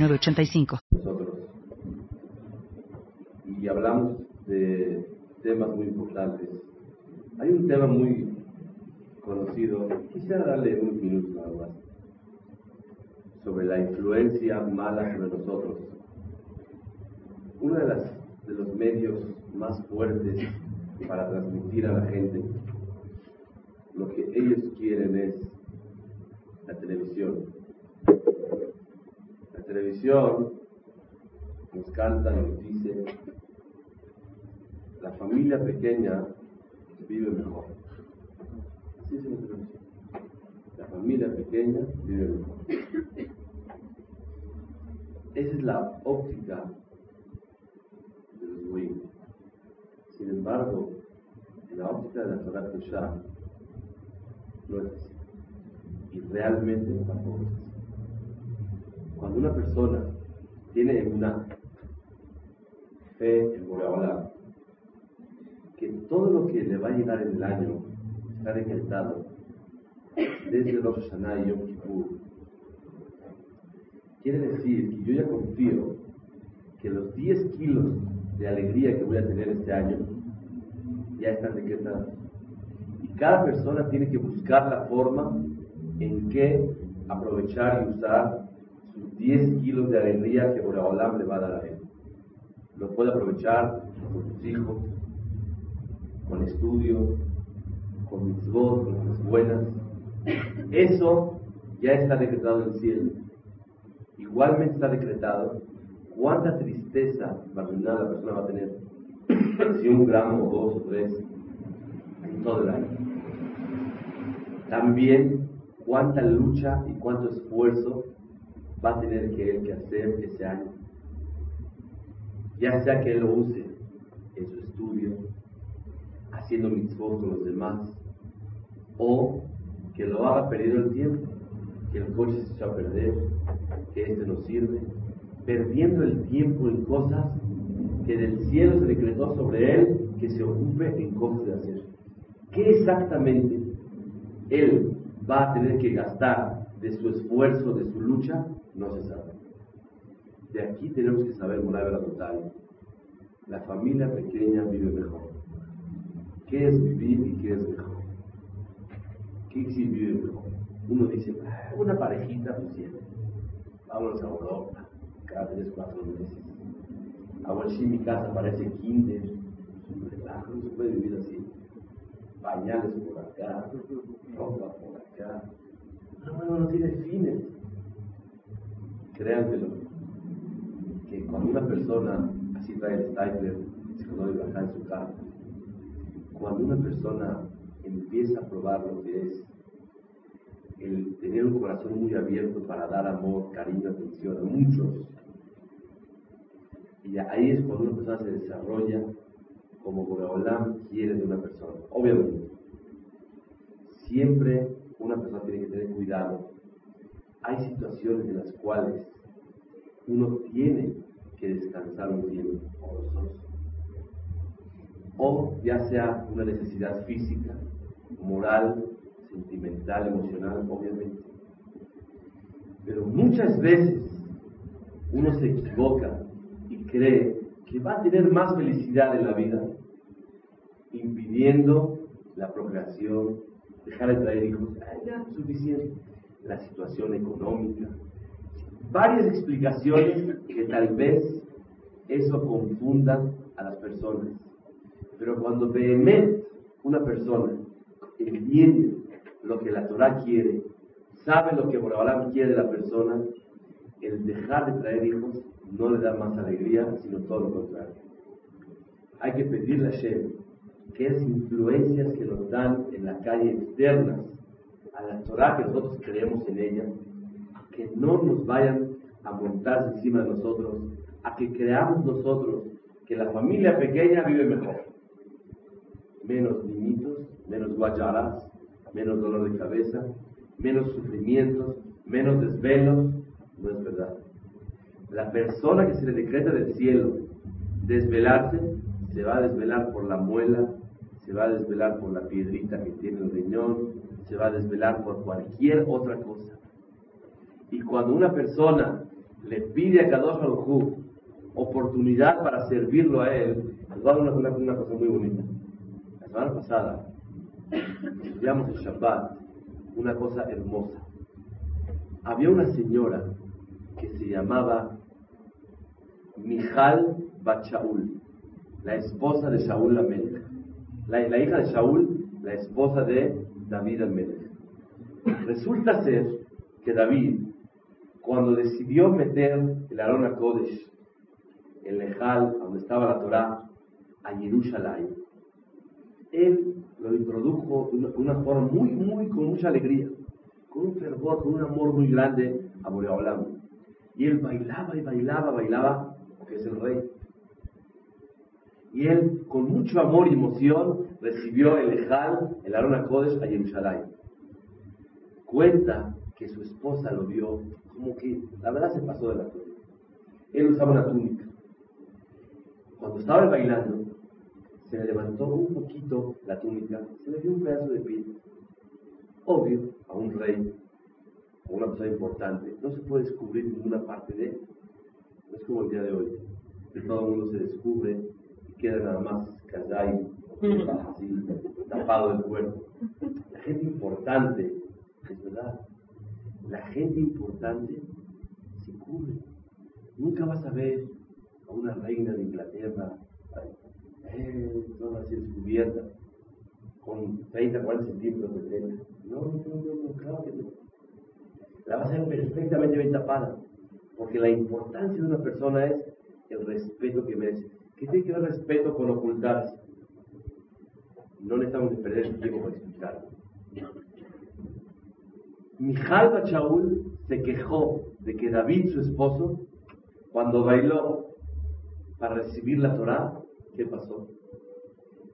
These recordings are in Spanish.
906985. Nosotros. Y hablamos de temas muy importantes. Hay un tema muy conocido, quisiera darle unos minutos nada más, sobre la influencia mala sobre nosotros. Uno de, las, de los medios más fuertes para transmitir a la gente lo que ellos quieren es la televisión. La televisión nos canta, nos dice, la familia pequeña vive mejor. Así es la televisión. La familia pequeña vive mejor. Esa es la óptica de los goyim. Sin embargo, en la óptica de la Torah Kedoshá, no es así. Y realmente tampoco es. Cuando una persona tiene una fe en Boreolam, que todo lo que le va a llegar en el año está decretado desde Rosh Hashanah y Yom Kippur, quiere decir que yo ya confío que los 10 kilos de alegría que voy a tener este año ya están decretados. Y cada persona tiene que buscar la forma en que aprovechar y usar sus 10 kilos de alegría que Boreolam le va a dar a él. Lo puede aprovechar con sus hijos, con estudio, con mitzvot, con cosas buenas. Eso ya está decretado en el cielo. Igualmente está decretado cuánta tristeza la persona va a tener, si un gramo, dos o tres, en todo el año. También cuánta lucha y cuánto esfuerzo va a tener que él que hacer ese año. Ya sea que él lo use en su estudio, haciendo mitzvot con los demás, o que lo haga perdido el tiempo, que el coche se echó a perder, que este no sirve, perdiendo el tiempo en cosas que del cielo se decretó sobre él que se ocupe en cosas de hacer. ¿Qué exactamente él va a tener que gastar de su esfuerzo, de su lucha? No se sabe. De aquí tenemos que saber, la total. La familia pequeña vive mejor. ¿Qué es vivir y qué es mejor? ¿Qué es vivir mejor? Uno dice, "Ah, una parejita, pues siempre. Vámonos a Europa, cada tres, cuatro meses. Ahora sí, mi casa parece kinder. Un relajo, no se puede vivir así. Pañales por acá, ropa por acá. Pero bueno, no tiene fines. Créanmelo, que cuando una persona, así trae el conoce acá en su casa, cuando una persona empieza a probar lo que es el tener un corazón muy abierto para dar amor, cariño, atención a muchos, y ahí es cuando una persona se desarrolla como Boreolam quiere de una persona. Obviamente, siempre una persona tiene que tener cuidado. Hay situaciones en las cuales uno tiene que descansar un tiempo, o ya sea una necesidad física, moral, sentimental, emocional, obviamente. Pero muchas veces uno se equivoca y cree que va a tener más felicidad en la vida, impidiendo la procreación, dejar de traer hijos, ah, ya, suficiente, la situación económica, varias explicaciones que tal vez eso confunda a las personas. Pero cuando Behemet, una persona, entiende lo que la Torah quiere, sabe lo que Borabalam quiere de la persona, el dejar de traer hijos no le da más alegría, sino todo lo contrario. Hay que pedirle a Shem que esas influencias que nos dan en la calle externas a la Torah que nosotros creemos en ella, que no nos vayan a montarse encima de nosotros, a que creamos nosotros que la familia pequeña vive mejor. Menos niñitos, menos guayaras, menos dolor de cabeza, menos sufrimientos, menos desvelos. No es verdad. La persona que se le decreta del cielo desvelarse, se va a desvelar por la muela, se va a desvelar por la piedrita que tiene el riñón, se va a desvelar por cualquier otra cosa. Y cuando una persona le pide a Kadosh Baruj oportunidad para servirlo a él, les a dar una, una, cosa muy bonita. La semana pasada estudiamos el Shabbat, una cosa hermosa. Había una señora que se llamaba Mijal Bachaul, la esposa de Shaul Amelech. La, la hija de Shaul, la esposa de David Amelech. Resulta ser que David, cuando decidió meter el Arona Kodesh, el Lejal, donde estaba la Torah, a Jerusalén, él lo introdujo de una, forma muy, muy, con mucha alegría, con un fervor, con un amor muy grande a Boreolam. Y él bailaba y bailaba, bailaba, porque es el rey. Y él, con mucho amor y emoción, recibió el Ejal, el Arona Kodesh, a Jerusalén. Cuenta que su esposa lo vio como que, la verdad, se pasó de la cuenta. Él usaba una túnica. Cuando estaba bailando, se le levantó un poquito la túnica, se le dio un pedazo de piel. Obvio, a un rey, a una persona importante, no se puede descubrir ninguna parte de él. No es como el día de hoy, que todo el mundo se descubre y queda nada más kazai, así, tapado del cuerpo. La gente importante, es verdad, la gente importante se cubre. Nunca vas a ver a una reina de Inglaterra eh, toda así descubierta, con 30, 40 centímetros de tela. No, no, no, no, claro que no. La vas a ver perfectamente bien tapada, porque la importancia de una persona es el respeto que merece. ¿Qué tiene que ver respeto con ocultarse? No necesitamos perder el tiempo para explicarlo. Mijal Bachaul se quejó de que David, su esposo, cuando bailó para recibir la Torah, ¿Qué pasó?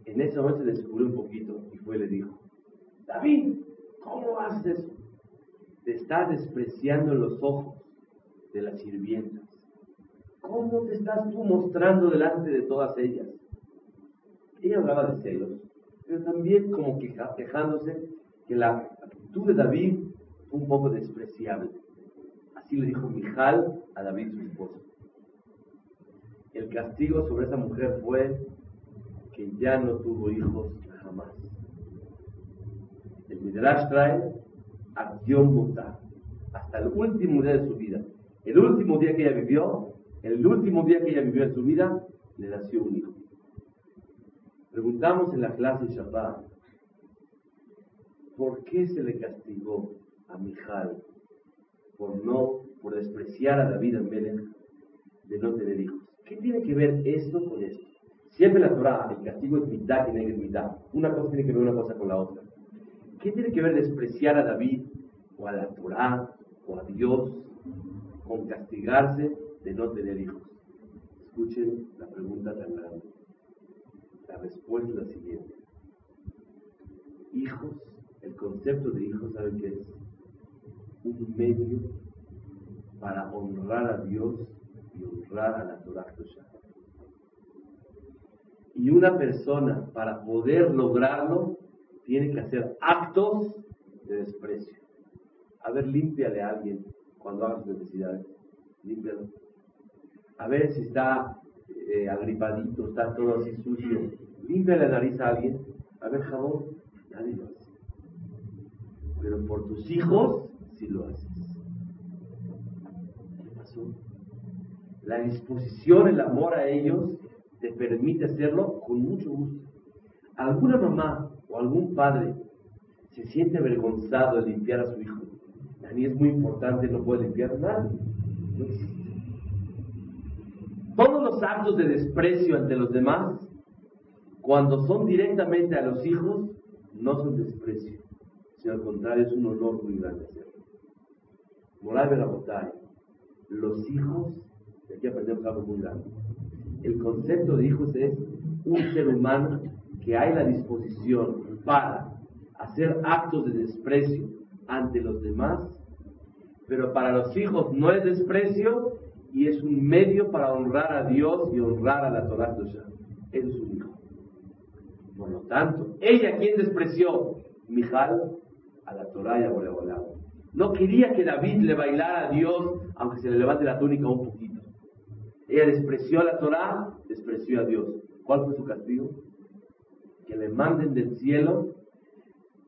En ese momento se descubrió un poquito y fue y le dijo, David, ¿cómo haces eso? Te estás despreciando los ojos de las sirvientas. ¿Cómo te estás tú mostrando delante de todas ellas? Ella hablaba de celos, pero también como quejándose que la actitud de David un poco despreciable. Así le dijo Mijal a David, su esposo el castigo sobre esa mujer fue que ya no tuvo hijos jamás. El Midrash trae acción muta hasta el último día de su vida. El último día que ella vivió, el último día que ella vivió en su vida, le nació un hijo. Preguntamos en la clase Shabbat, ¿por qué se le castigó a Mijal por no, por despreciar a David Amelech de no tener hijos? ¿Qué tiene que ver esto con esto? Siempre la Torah, el castigo es mitad y es mitad. Una cosa tiene que ver una cosa con la otra. ¿Qué tiene que ver despreciar a David o a la Torah o a Dios con castigarse de no tener hijos? Escuchen la pregunta tan grande. La respuesta es la siguiente. Hijos, el concepto de hijos, ¿saben qué es? Un medio para honrar a Dios y honrar a la Torah Y una persona, para poder lograrlo, tiene que hacer actos de desprecio. A ver, límpiale a alguien cuando haga sus necesidades. Límpialo. A ver si está eh, agripadito, está todo así sucio. Límpiale la nariz a alguien. A ver, jabón. Nadie lo hace. Pero por tus hijos, sí lo haces. ¿Qué pasó? la disposición, el amor a ellos, te permite hacerlo con mucho gusto. ¿Alguna mamá o algún padre se siente avergonzado de limpiar a su hijo? A mí es muy importante, no puede limpiar nada. Todos los actos de desprecio ante los demás, cuando son directamente a los hijos, no son desprecio, sino al contrario, es un honor muy grande hacerlo. Los hijos, y aquí aprendemos algo muy grande, el concepto de hijos es un ser humano que hay la disposición para hacer actos de desprecio ante los demás, pero para los hijos no es desprecio y es un medio para honrar a Dios y honrar a la Torah Eso es un hijo. Por lo tanto, ella quien despreció, Mijal, a la Torah y a Boreolá. No quería que David le bailara a Dios, aunque se le levante la túnica un poquito. Ella despreció a la Torah, despreció a Dios. ¿Cuál fue su castigo? Que le manden del cielo,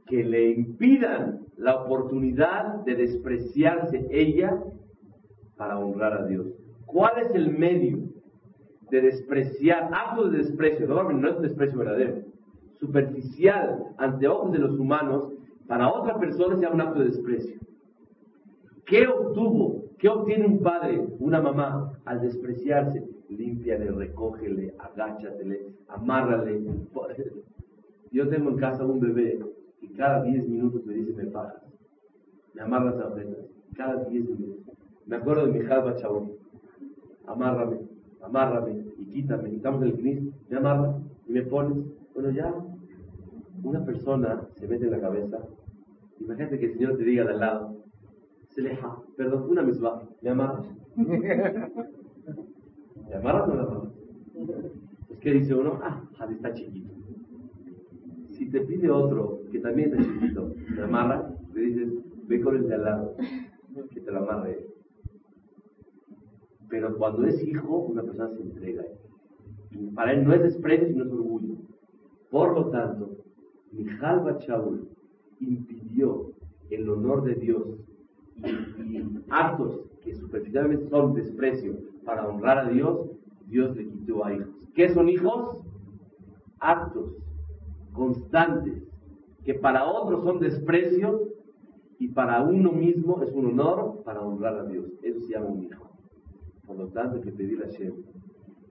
que le impidan la oportunidad de despreciarse ella para honrar a Dios. ¿Cuál es el medio de despreciar, acto de desprecio, no, no es un desprecio verdadero, superficial ante ojos de los humanos, para otra persona sea un acto de desprecio. ¿Qué obtuvo? ¿Qué obtiene un padre, una mamá, al despreciarse? Límpiale, recógele, agáchatele, amárrale. Yo tengo en casa un bebé y cada 10 minutos me dice, me pagas. Me amarras las orejas. Cada 10 minutos. Me acuerdo de mi jalba chabón. Amárrame, amárrame y quítame. En el cristo, me amarras y me pones. Bueno, ya. Una persona se mete en la cabeza. Imagínate que el Señor te diga de al lado, Seleja, perdón, una misma, ¿me amarras? ¿Me amarras o no me amarras? Es que dice uno, ah, Jade está chiquito. Si te pide otro que también está chiquito, ¿me amarras? Le dices, ve con el de al lado, que te lo amarre. Pero cuando es hijo, una persona se entrega. Y para él no es desprecio, sino es orgullo. Por lo tanto, Mijal Bachaul impidió el honor de Dios y, actos que superficialmente son desprecio para honrar a Dios, Dios le quitó a hijos. ¿Qué son hijos? Actos constantes que para otros son desprecio y para uno mismo es un honor para honrar a Dios. Eso se llama un hijo. Por lo tanto, hay que pedirle a Shem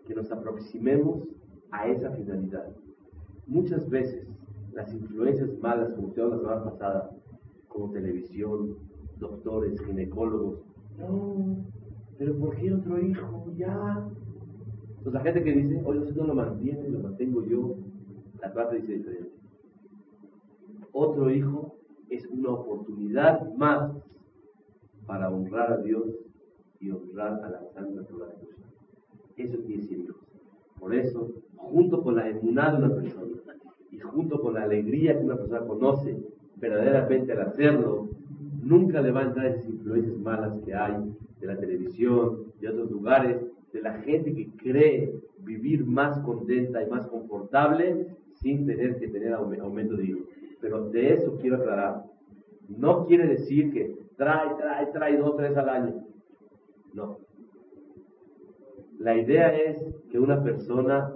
que nos aproximemos a esa finalidad. Muchas veces las influencias malas, como usted la semana pasada, como televisión, doctores, ginecólogos. No, pero ¿por qué otro hijo? Ya. Entonces la gente que dice, oye, usted no lo mantiene, lo mantengo yo, la parte dice diferente. Otro hijo es una oportunidad más para honrar a Dios y honrar a la Santa Torah Eso quiere decir hijos. Por eso, junto con la emuná de una persona y junto con la alegría que una persona conoce verdaderamente al hacerlo, nunca le va a entrar esas influencias malas que hay de la televisión, de otros lugares, de la gente que cree vivir más contenta y más confortable sin tener que tener aumento de hijos. Pero de eso quiero aclarar. No quiere decir que trae, trae, trae dos, tres al año. No. La idea es que una persona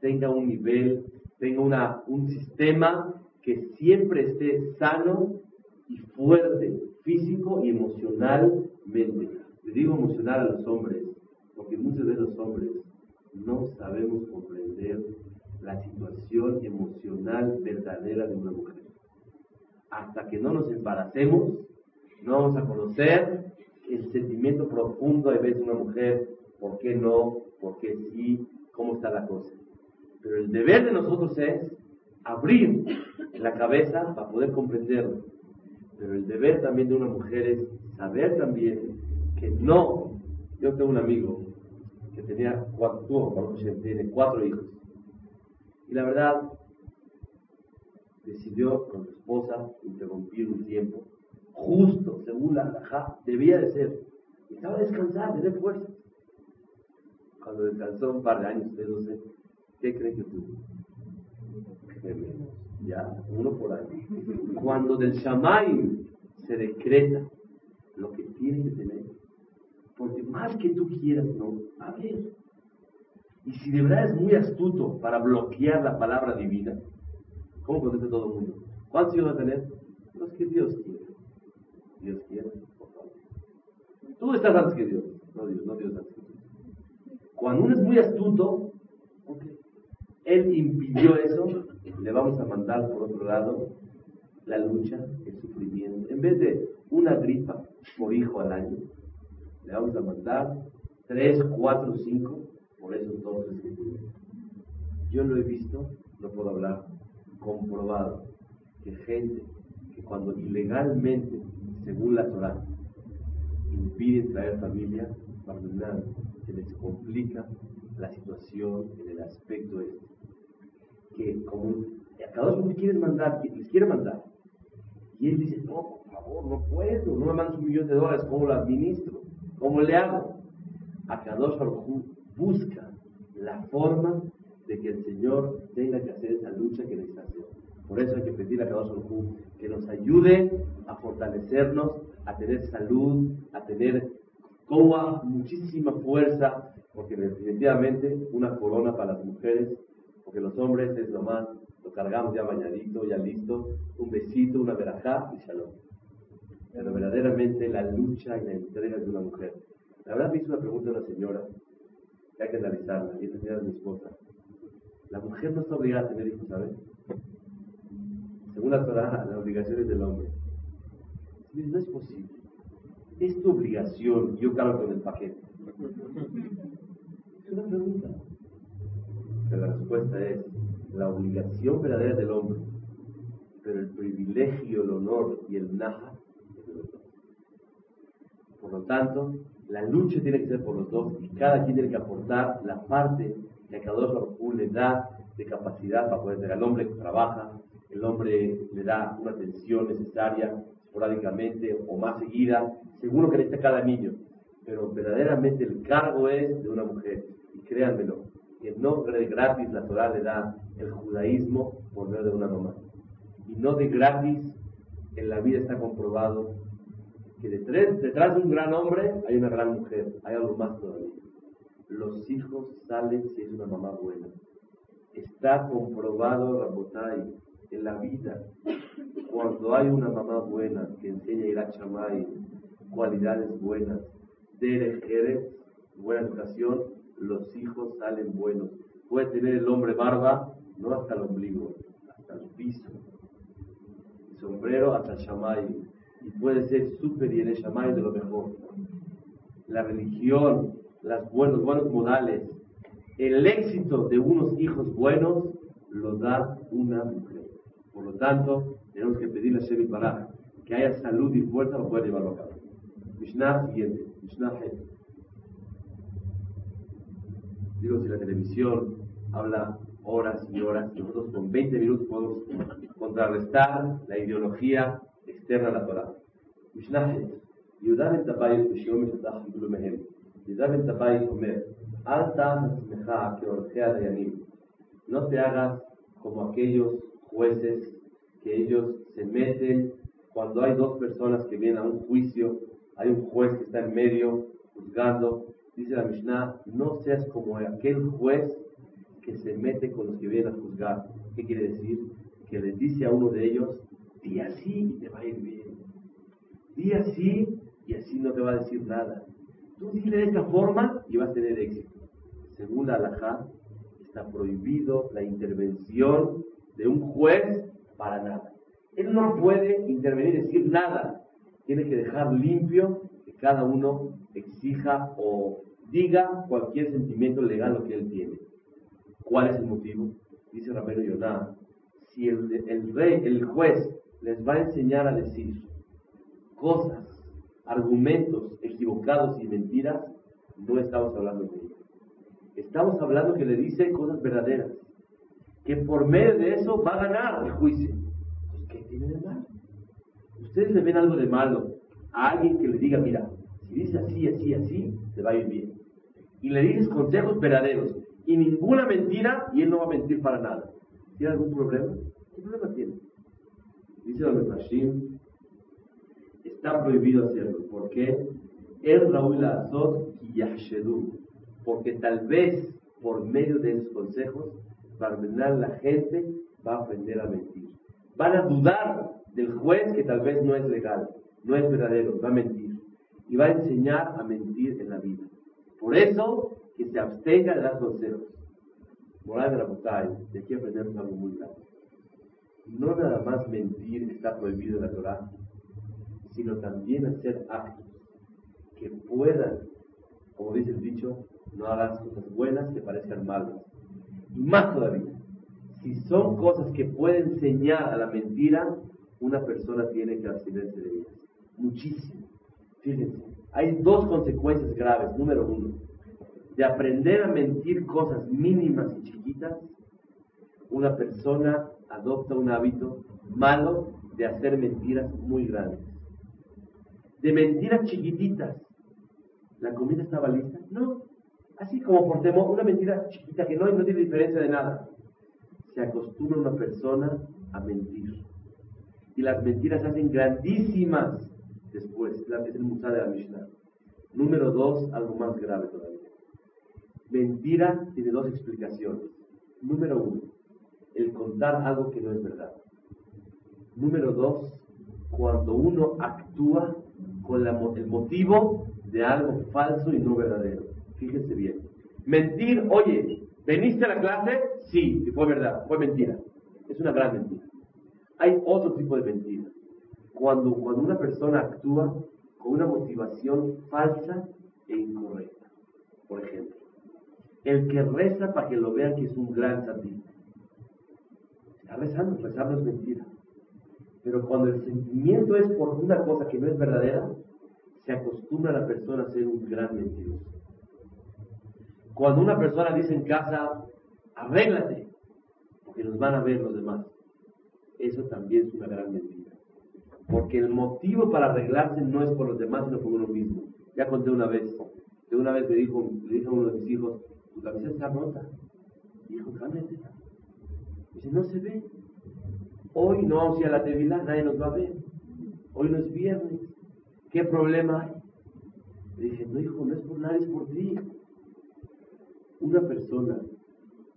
tenga un nivel, tenga una, un sistema que siempre esté sano y fuerte físico y emocionalmente. Le digo emocional a los hombres, porque muchos de los hombres no sabemos comprender la situación emocional verdadera de una mujer. Hasta que no nos embaracemos, no vamos a conocer el sentimiento profundo de ver una mujer, por qué no, por qué sí, cómo está la cosa. Pero el deber de nosotros es abrir la cabeza para poder comprenderlo pero el deber también de una mujer es saber también que no. Yo tengo un amigo que tenía cuatro, tiene cuatro hijos. Y la verdad, decidió con su esposa interrumpir un tiempo, justo según la alajá, debía de ser. Estaba a descansar, tener fuerza. Cuando descansó un par de años, de 12, ¿qué cree que tuvo? Ya, uno por año. Cuando del Shamay se decreta lo que tiene que tener, porque más que tú quieras, no, a ver. Y si de verdad es muy astuto para bloquear la palabra divina, ¿cómo contesta todo el mundo? ¿Cuántos hijos va a tener? Los que Dios quiere. Dios quiere, por favor. Tú estás antes que Dios, no Dios, no Dios antes que tú. Cuando uno es muy astuto, él impidió eso, le vamos a mandar por otro lado la lucha, el sufrimiento. En vez de una gripa por hijo al año, le vamos a mandar tres, cuatro, cinco por esos dos que. Yo lo he visto, no puedo hablar, comprobado, que gente que cuando ilegalmente, según la Torah, impiden traer familia, se les complica la situación en el aspecto este. Que como cada uno quieren mandar, les quiere mandar, y él dice, no, por favor, no puedo, no me mandas un millón de dólares, ¿cómo lo administro? ¿Cómo le hago? A Kadosh Baruj busca la forma de que el Señor tenga que hacer esa lucha que necesita hacer. Por eso hay que pedir a Kadosh Baruj que nos ayude a fortalecernos, a tener salud, a tener como muchísima fuerza, porque definitivamente una corona para las mujeres, porque los hombres es nomás, lo cargamos ya bañadito, ya listo, un besito, una verajá y shalom. Pero verdaderamente la lucha y la entrega de una mujer. La verdad me hizo una pregunta una señora, que hay que analizarla, y es la señora de mi esposa. La mujer no está obligada a tener hijos, ¿sabes? Según la Torah, las obligaciones del hombre. No es posible. Es tu obligación, yo cargo con el paquete. Es una pregunta. Pero la respuesta es, la obligación verdadera del hombre, pero el privilegio, el honor y el naja es de los dos. Por lo tanto, la lucha tiene que ser por los dos y cada quien tiene que aportar la parte que a cada uno le da de capacidad para poder ser. El hombre que trabaja, el hombre le da una atención necesaria esporádicamente o más seguida, seguro que necesita cada niño, pero verdaderamente el cargo es de una mujer. Y créanmelo, que no de gratis la Torah le da el judaísmo por medio de una mamá. Y no de gratis en la vida está comprobado que detrás, detrás de un gran hombre hay una gran mujer, hay algo más todavía. Los hijos salen si es una mamá buena. Está comprobado, Rabotai, en la vida, cuando hay una mamá buena que enseña a ir a Chamay, cualidades buenas, de buena educación, los hijos salen buenos. Puede tener el hombre barba, no hasta el ombligo, hasta el piso. El sombrero hasta el Shamay. Y puede ser súper y en el Shamay de lo mejor. La religión, las buenos, buenos modales, el éxito de unos hijos buenos lo da una mujer. Por lo tanto, tenemos que pedirle a Shemi para que haya salud y fuerza para poder llevarlo a cabo. Mishnah siguiente, Mishnah Digo, si la televisión habla horas y horas, nosotros con 20 minutos podemos contrarrestar la ideología externa a la Torah. Mishnah יהודה בן טבעי בשיעור משותף קיבלו מהם. יהודה בן טבעי אומר, אל תעש עצמך כעורכי הדיינים. No te hagas como aquellos jueces que ellos se meten cuando hay dos personas que vienen a un juicio, hay un juez que está en medio juzgando, dice la Mishnah, no seas como aquel juez que se mete con los que vienen a juzgar. ¿Qué quiere decir? Que les dice a uno de ellos, di así y te va a ir bien. Di así y así no te va a decir nada. Tú dile de esta forma y vas a tener éxito. Según la halajá, está prohibido la intervención de un juez para nada. Él no puede intervenir y decir nada. Tiene que dejar limpio que cada uno exija o diga cualquier sentimiento legal que él tiene. ¿Cuál es el motivo? Dice Ramiro Yoná, si el, el rey, el juez, les va a enseñar a decir cosas, argumentos equivocados y mentiras, no estamos hablando de ello. Estamos hablando que le dice cosas verdaderas que por medio de eso va a ganar el juicio. Pues, ¿qué tiene de malo? Ustedes le ven algo de malo a alguien que le diga, mira, si dice así, así, así, te va a ir bien. Y le dices consejos verdaderos y ninguna mentira y él no va a mentir para nada. ¿Tiene algún problema? ¿Qué problema tiene? Dice Don Hashim, está prohibido hacerlo. ¿Por qué? El Raúl Azot y Yahshedu. Porque tal vez por medio de esos consejos terminar la gente va a aprender a mentir. Van a dudar del juez que tal vez no es legal, no es verdadero, va a mentir. Y va a enseñar a mentir en la vida. Por eso, que se abstenga de dar consejos. Moral de la Butay, de aquí aprendemos algo muy claro. No nada más mentir está prohibido en la Torah, sino también hacer actos que puedan, como dice el dicho, no hagas cosas buenas que parezcan malas. Y más todavía, si son cosas que pueden enseñar a la mentira, una persona tiene que abstenerse de ellas. Muchísimo. Fíjense, hay dos consecuencias graves. Número uno, de aprender a mentir cosas mínimas y chiquitas, una persona adopta un hábito malo de hacer mentiras muy grandes. De mentiras chiquititas. ¿La comida estaba lista? No. Así como por temor, una mentira chiquita que no, no tiene diferencia de nada. Se acostumbra una persona a mentir. Y las mentiras hacen grandísimas después. Es el musá de la Mishnah. Número dos, algo más grave todavía. Mentira tiene dos explicaciones. Número uno, el contar algo que no es verdad. Número dos, cuando uno actúa con el motivo de algo falso y no verdadero. Fíjense bien. Mentir, oye, ¿veniste a la clase? Sí, y fue verdad, fue mentira. Es una gran mentira. Hay otro tipo de mentira. Cuando, cuando una persona actúa con una motivación falsa e incorrecta. Por ejemplo, el que reza para que lo vean que es un gran satista. Está rezando, rezando es mentira. Pero cuando el sentimiento es por una cosa que no es verdadera, se acostumbra a la persona a ser un gran mentiroso. Cuando una persona dice en casa, arréglate, porque nos van a ver los demás, eso también es una gran mentira. Porque el motivo para arreglarse no es por los demás, sino por uno mismo. Ya conté una vez, de una vez me dijo, le dijo a uno de mis hijos, tu cabeza está rota. Y dijo, cámbiatela. Dice, no se ve. Hoy no vamos a la tevilá, nadie nos va a ver. Hoy no es viernes. ¿Qué problema hay? Le dije, no hijo, no es por nadie, es por ti. Una persona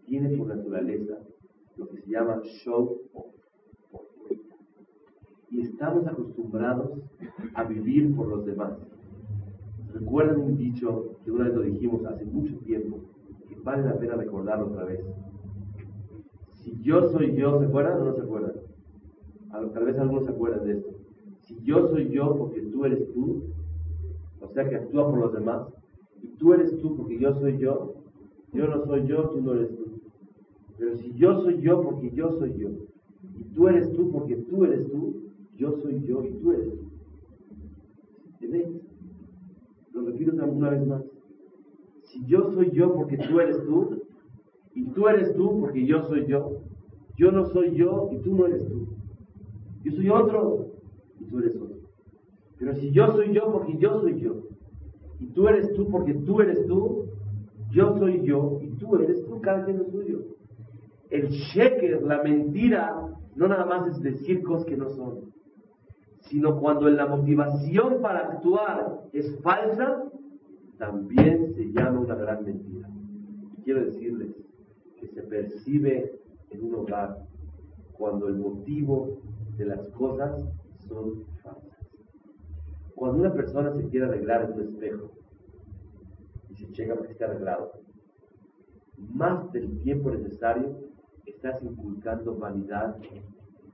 tiene por naturaleza lo que se llama show off. Y estamos acostumbrados a vivir por los demás. Recuerden un dicho que una vez lo dijimos hace mucho tiempo, que vale la pena recordarlo otra vez. Si yo soy yo, ¿se acuerdan o no se acuerdan? Tal vez algunos se acuerdan de esto. Si yo soy yo porque tú eres tú, o sea que actúa por los demás, y tú eres tú porque yo soy yo, yo no soy yo, tú no eres tú. Pero si yo soy yo porque yo soy yo, y tú eres tú porque tú eres tú, yo soy yo y tú eres tú. Lo repito una vez más. Si yo soy yo porque tú eres tú, y tú eres tú porque yo soy yo, yo no soy yo y tú no eres tú. Yo soy otro y tú eres otro. Pero si yo soy yo porque yo soy yo, y tú eres tú porque tú eres tú, yo soy yo y tú eres tú, cada quien es suyo. El sheker, la mentira, no nada más es decir cosas que no son, sino cuando la motivación para actuar es falsa, también se llama una gran mentira. Y quiero decirles que se percibe en un hogar cuando el motivo de las cosas son falsas. Cuando una persona se quiere arreglar en un espejo y se checa para que esté arreglado, más del tiempo necesario estás inculcando vanidad,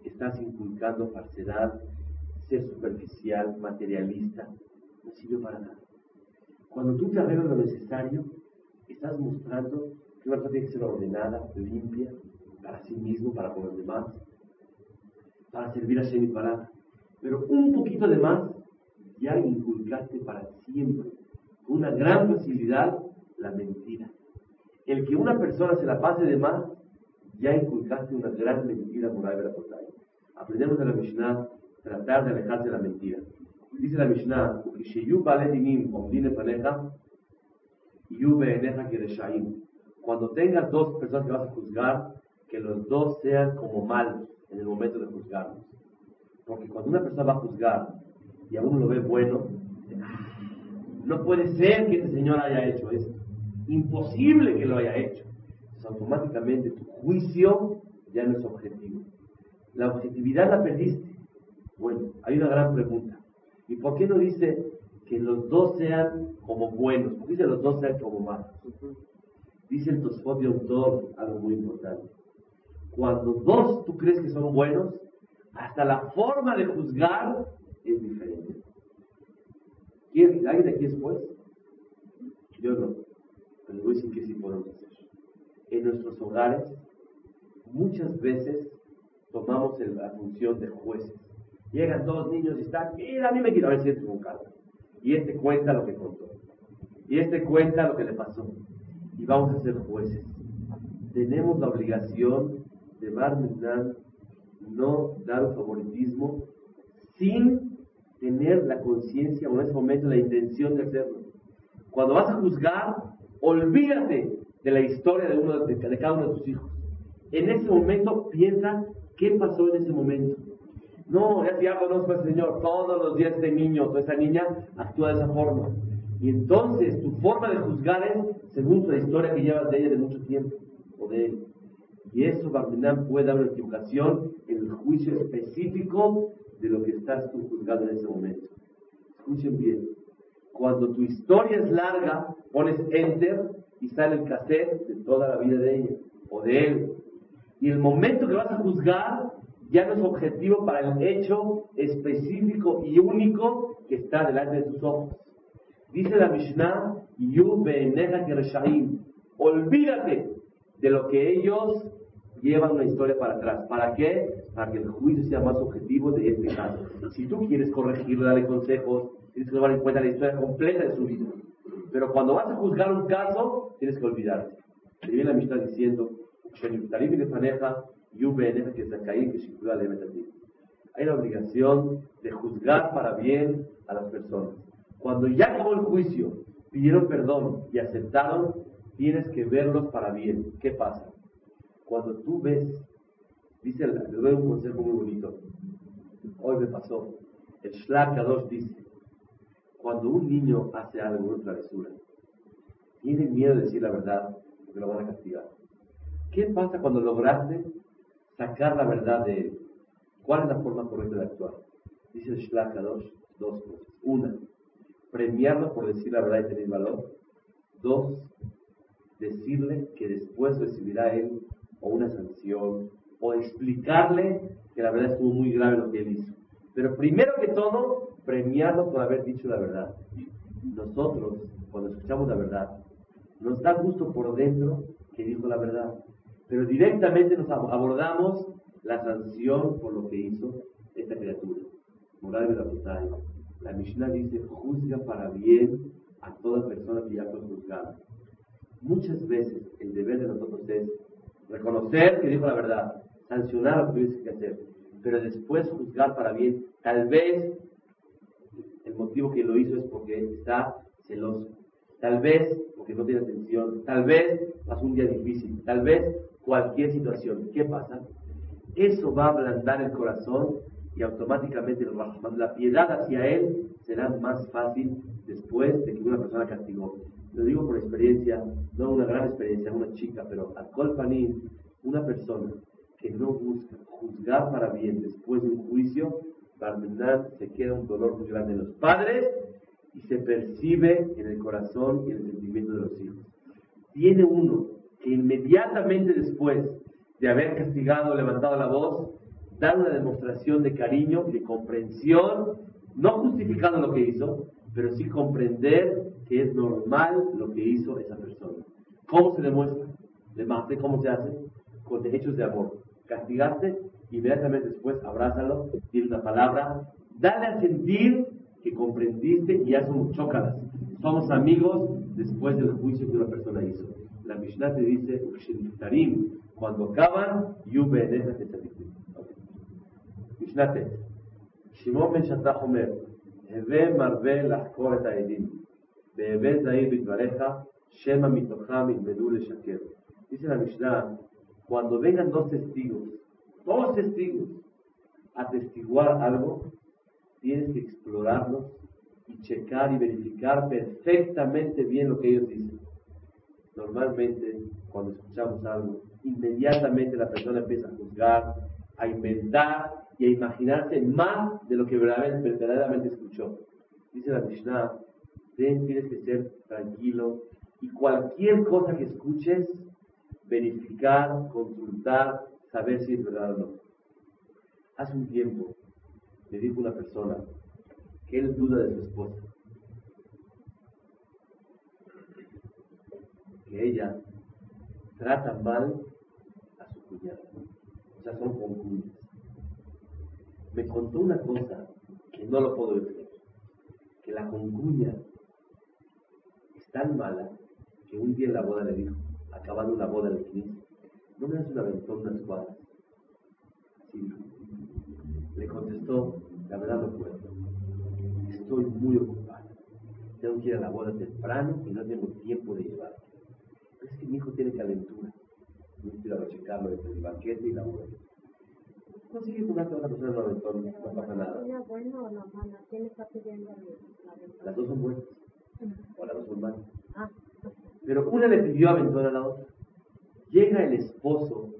estás inculcando falsedad, superficial, materialista, no sirve para nada. Cuando tú te arreglas lo necesario, estás mostrando que una persona tiene que ser ordenada, limpia, para sí mismo, para con los demás, para servir a Shem y para. Pero un poquito de más, ya inculcaste para siempre, con una gran facilidad, la mentira. El que una persona se la pase de más, ya inculcaste una gran mentira moral de la Aprendemos de la Mishnah tratar de alejarse de la mentira. Dice la Mishnah, cuando tengas dos personas que vas a juzgar, que los dos sean como malos en el momento de juzgarlos. Porque cuando una persona va a juzgar y a uno lo ve bueno, no puede ser que ese señor haya hecho esto. Imposible que lo haya hecho. Automáticamente tu juicio ya no es objetivo. La objetividad la perdiste. Bueno, hay una gran pregunta. ¿Y por qué no dice que los dos sean como buenos? ¿Por qué dice los dos sean como malos? Dice el Tosfot de autor algo muy importante. Cuando dos tú crees que son buenos, hasta la forma de juzgar es diferente. ¿Quién, ¿Alguien de aquí es juez? Yo no. Pero voy a decir que sí podemos hacer. En nuestros hogares, muchas veces tomamos la función de jueces. Llegan los niños y están, mira, a mí me quiero ver si es un caso. Y este cuenta lo que contó. Y este cuenta lo que le pasó. Y vamos a ser jueces. Tenemos la obligación de Barminan no dar favoritismo sin tener la conciencia o en ese momento la intención de hacerlo. Cuando vas a juzgar, olvídate de la historia de, uno, de, cada uno de tus hijos. En ese momento piensa qué pasó en ese momento. No, ya, ya conozco al Señor. Todos los días este niño o esa niña actúa de esa forma. Y entonces tu forma de juzgar es según la historia que llevas de ella de mucho tiempo o de él. Y eso, Barminam, puede dar una equivocación en el juicio específico de lo que estás tú juzgando en ese momento. Escuchen bien. Cuando tu historia es larga, pones enter y sale el cassette de toda la vida de ella o de él. Y el momento que vas a juzgar ya no es objetivo para el hecho específico y único que está delante de tus ojos. Dice la Mishnah, olvídate de lo que ellos llevan una historia para atrás. ¿Para qué? Para que el juicio sea más objetivo de este caso. Si tú quieres corregirlo, darle consejos, tienes que tomar en cuenta la historia completa de su vida. Pero cuando vas a juzgar un caso, tienes que olvidarte. Se viene la Mishnah diciendo, hay la obligación de juzgar para bien a las personas. Cuando ya acabó el juicio, pidieron perdón y aceptaron, tienes que verlos para bien. ¿Qué pasa? Cuando tú ves, dice, doy un consejo muy bonito. Hoy me pasó. El Shlak Kadosh dice, cuando un niño hace algo, una travesura, tiene miedo de decir la verdad porque lo van a castigar. ¿Qué pasa cuando lograste sacar la verdad de él? ¿Cuál es la forma correcta de actuar? Dice el Shlak Kadosh, dos cosas. Una, premiarlo por decir la verdad y tener valor. Dos, decirle que después recibirá él o una sanción o explicarle que la verdad estuvo muy grave lo que él hizo. Pero primero que todo, premiarlo por haber dicho la verdad. Nosotros, cuando escuchamos la verdad, nos da gusto por dentro que dijo la verdad, pero directamente nos abordamos la sanción por lo que hizo esta criatura. Moral de la La Mishnah dice, juzga para bien a toda persona que ya fue juzgada. Muchas veces el deber de nosotros es reconocer que dijo la verdad, sancionar lo que tuviese que hacer, pero después juzgar para bien. Tal vez el motivo que lo hizo es porque está celoso, tal vez porque no tiene atención, tal vez pasó un día difícil, tal vez cualquier situación. ¿Qué pasa? Eso va a ablandar el corazón y automáticamente la piedad hacia él será más fácil después de que una persona castigó. Lo digo por experiencia, no una gran experiencia, una chica, pero al colpanín, una persona que no busca juzgar para bien después de un juicio, verdad se queda un dolor muy grande en los padres y se percibe en el corazón y en el sentimiento de los hijos. Tiene uno que inmediatamente después de haber castigado, levantado la voz, dar una demostración de cariño y de comprensión, no justificando lo que hizo, pero sí comprender que es normal lo que hizo esa persona. ¿Cómo se demuestra? De ¿cómo se hace? Con hechos de amor. Castigaste, inmediatamente después abrázalo, dile una palabra, dale a sentir que comprendiste y ya somos chócalas. Somos amigos después del juicio que una persona hizo. La Mishnah te dice, cuando acaban, yube Mishnah te. Shimon ben Shattach Omer, הווה מרבה לחקור את העדים, והווה זהיר בדבריך, שמא מתוכם ילמדו לשקר. Dice la Mishnah, cuando vengan dos testigos, dos testigos, a testiguar algo, tienes que explorarlos y checar y verificar perfectamente bien lo que ellos dicen. Normalmente, cuando escuchamos algo, inmediatamente la persona empieza a juzgar, a inventar y a imaginarse más de lo que verdaderamente escuchó. Dice la Mishnah, tienes que ser tranquilo y cualquier cosa que escuches, verificar, consultar, saber si es verdad o no. Hace un tiempo le dijo una persona que él duda de su esposa, que ella trata mal a su cuñada, o sea, son concubinas. Me contó una cosa que no lo puedo creer, que la concuña es tan mala que un día en la boda le dijo, acabando una boda de 15, no me das una aventón de. Así dijo le contestó, la verdad no puedo. Estoy muy ocupada. Tengo que ir a la boda temprano y no tengo tiempo de llevar. Es que mi hijo tiene calentura. No quiero rechecarlo entre el banquete y la boda. No sigue jugando a otra persona en un aventón, no pasa nada. ¿Una buena o la mala? ¿Quién está pidiendo la? Las dos son buenas. O las dos son malas. Ah, Pero una le pidió aventón a la otra. Llega el esposo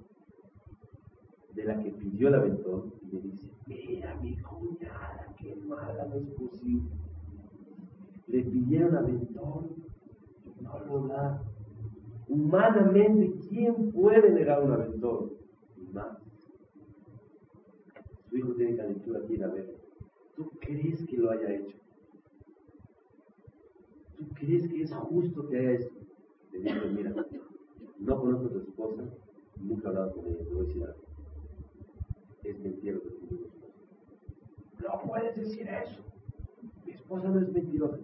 de la que pidió el aventón y le dice, mira mi cuñada, qué mala no es posible. Le pidieron aventón, no lo da. Humanamente, ¿quién puede negar un aventón? Y más. Su hijo tiene calentura, quiere ver. ¿Tú crees que lo haya hecho? ¿Tú crees que es justo que haya eso? Le dijo, mira, no conozco a tu esposa, nunca he hablado con ella, te voy a decir algo. Es mentira lo que tú. No puedes decir eso. Mi esposa no es mentirosa,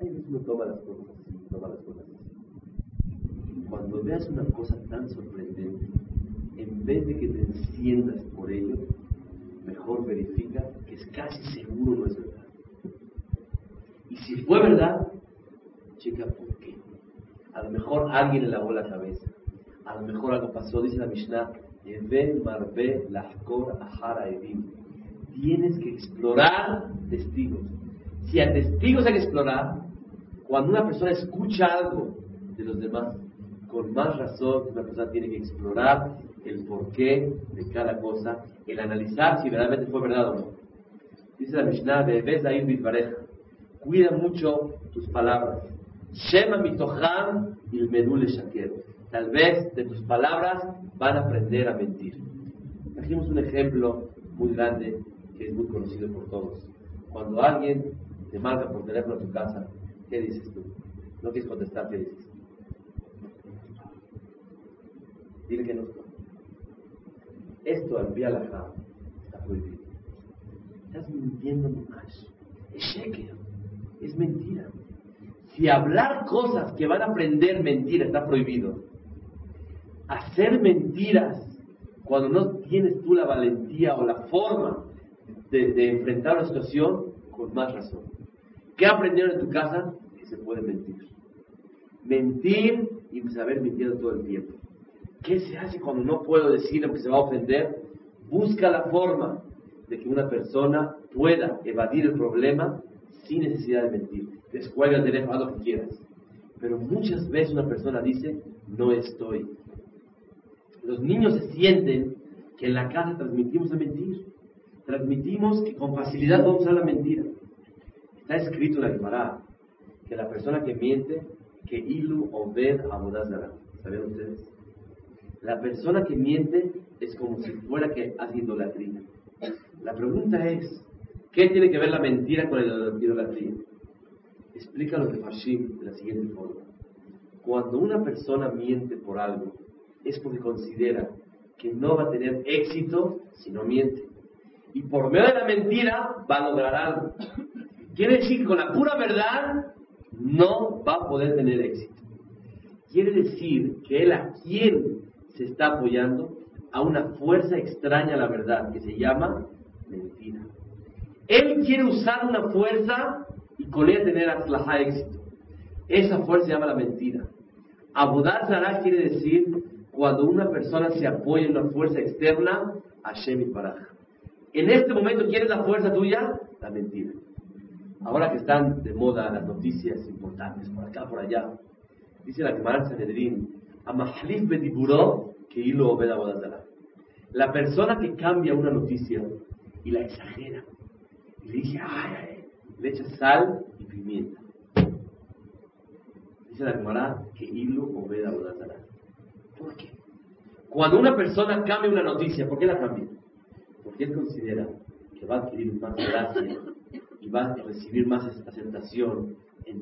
veces uno toma las cosas así, toma las cosas así. Cuando veas una cosa tan sorprendente, en vez de que te enciendas por ello, mejor verifica que es casi seguro no es verdad. Y si fue verdad, checa por qué. A lo mejor alguien le lavó la cabeza. A lo mejor algo pasó, dice la Mishnah, Eben marbe lahkor ahara evim. Tienes que explorar testigos. Si a testigos hay que explorar, cuando una persona escucha algo de los demás, con más razón una persona tiene que explorar el porqué de cada cosa, el analizar si verdaderamente fue verdad o no. Dice la Mishnah, Bebes Air Bitvareja, cuida mucho tus palabras. Shema mitoham il medule shaker. Tal vez de tus palabras van a aprender a mentir. Trajimos un ejemplo muy grande es muy conocido por todos. Cuando alguien te marca por teléfono a tu casa, ¿qué dices tú? No quieres contestar, ¿qué dices? Dile que no. Esto al la está prohibido. Estás mintiendo más. Es sheker. Es mentira. Si hablar cosas que van a aprender mentira está prohibido, hacer mentiras cuando no tienes tú la valentía o la forma de, enfrentar una situación, con más razón. ¿Qué aprendieron en tu casa? Que se puede mentir. Mentir y saber mentir todo el tiempo. ¿Qué se hace cuando no puedo decir lo que se va a ofender? Busca la forma de que una persona pueda evadir el problema sin necesidad de mentir. Descuelga el teléfono, haz lo que quieras. Pero muchas veces una persona dice, no estoy. Los niños se sienten que en la casa transmitimos a mentir. Transmitimos que con facilidad vamos a la mentira. Está escrito en la Gemara que la persona que miente, que ilu obed abodazara. ¿Sabían ustedes? La persona que miente es como si fuera que hace idolatría. La pregunta es, ¿qué tiene que ver la mentira con la idolatría? Explica los de Fashim de la siguiente forma. Cuando una persona miente por algo, es porque considera que no va a tener éxito si no miente. Y por medio de la mentira va a lograr algo. Quiere decir que con la pura verdad no va a poder tener éxito. Quiere decir que él a quién se está apoyando a una fuerza extraña a la verdad que se llama mentira. Él quiere usar una fuerza y con ella tener aslajá éxito. Esa fuerza se llama la mentira. Abudat Zara quiere decir cuando una persona se apoya en una fuerza externa, Hashem y Baraj. En este momento, ¿quién es la fuerza tuya? La mentira. Ahora que están de moda las noticias importantes por acá, por allá, dice la Gemara Sanedrin, Amahlif Bediburó, que hilo obeda La persona que cambia una noticia y la exagera, y le dice, ay, ay, le echa sal y pimienta. Dice la Gemara que hilo obeda ¿Por qué? Cuando una persona cambia una noticia, ¿por qué la cambia? Porque él considera que va a adquirir más gracia y va a recibir más aceptación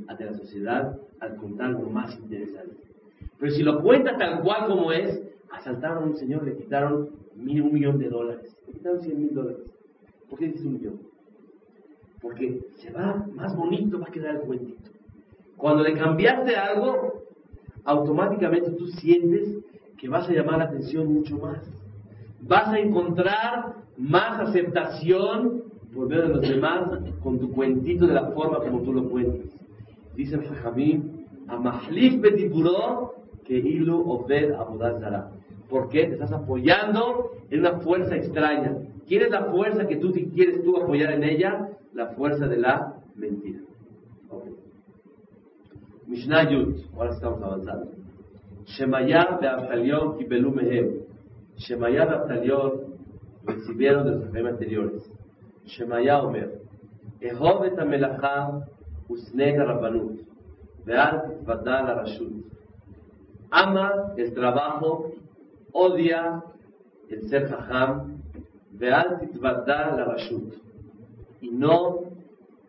ante la sociedad al contar algo más interesante. Pero si lo cuenta tal cual como es, asaltaron a un señor, le quitaron un millón de dólares, le quitaron cien mil dólares. ¿Por qué dices un millón? Porque se va más bonito, va a quedar el cuentito. Cuando le cambiaste algo, automáticamente tú sientes que vas a llamar la atención mucho más. Vas a encontrar más aceptación por medio de los demás con tu cuentito de la forma como tú lo cuentas. Dice el Jajamim, Amahlif betipuro que ilu obed abodazara. ¿Por qué? Te estás apoyando en una fuerza extraña. ¿Quién es la fuerza que tú quieres tú apoyar en ella? La fuerza de la mentira. Okay. Mishnah Yud, ahora estamos avanzando. Shemaya y kibelu mehem. Shemayá Naftalión recibieron de sus jefes anteriores. Shemayá Omer, Ehovet Amelachá Usneh Rabbanut, Ve'al Vadal Arashut. Ama el trabajo, odia el ser jajam, ve'al titvadá la rashut. Y no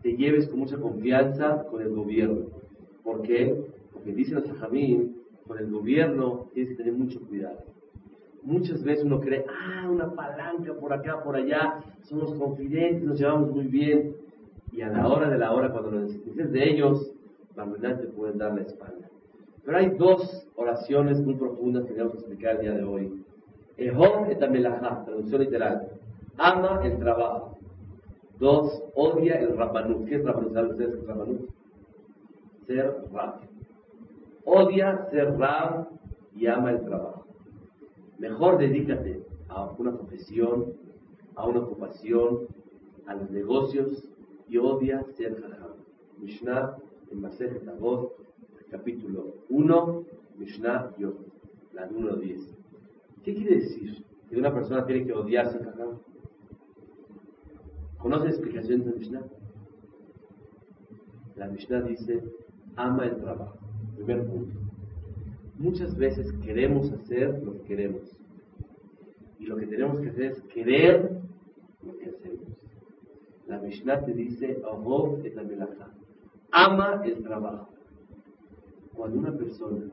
te lleves con mucha confianza con el gobierno. ¿Por qué? Porque dice los jajamín, con el gobierno tienes que tener mucho cuidado. Muchas veces uno cree, ah, una palanca por acá, por allá, somos confidentes, nos llevamos muy bien. Y a la hora de la hora, cuando lo necesites de ellos, verdad te pueden dar la espalda. Pero hay dos oraciones muy profundas que tenemos que explicar el día de hoy. Ehom et amelajá, traducción literal. Ama el trabajo. Dos, odia el rabanut. ¿Qué es rabanut? ¿Saben ustedes qué es rabanut? Ser rab. Odia ser rab y ama el trabajo. Mejor dedícate a una profesión, a una ocupación, a los negocios y odia ser jajam. Mishnah en Masejet Avot, capítulo 1, Mishnah Yod, la número 10. ¿Qué quiere decir? Que una persona tiene que odiar ser jajam. ¿Conoce la explicación de Mishnah? La Mishnah dice, ama el trabajo. Primer punto. Muchas veces queremos hacer lo que queremos. Y lo que tenemos que hacer es querer lo que hacemos. La Mishnah te dice, ama el trabajo. Cuando una persona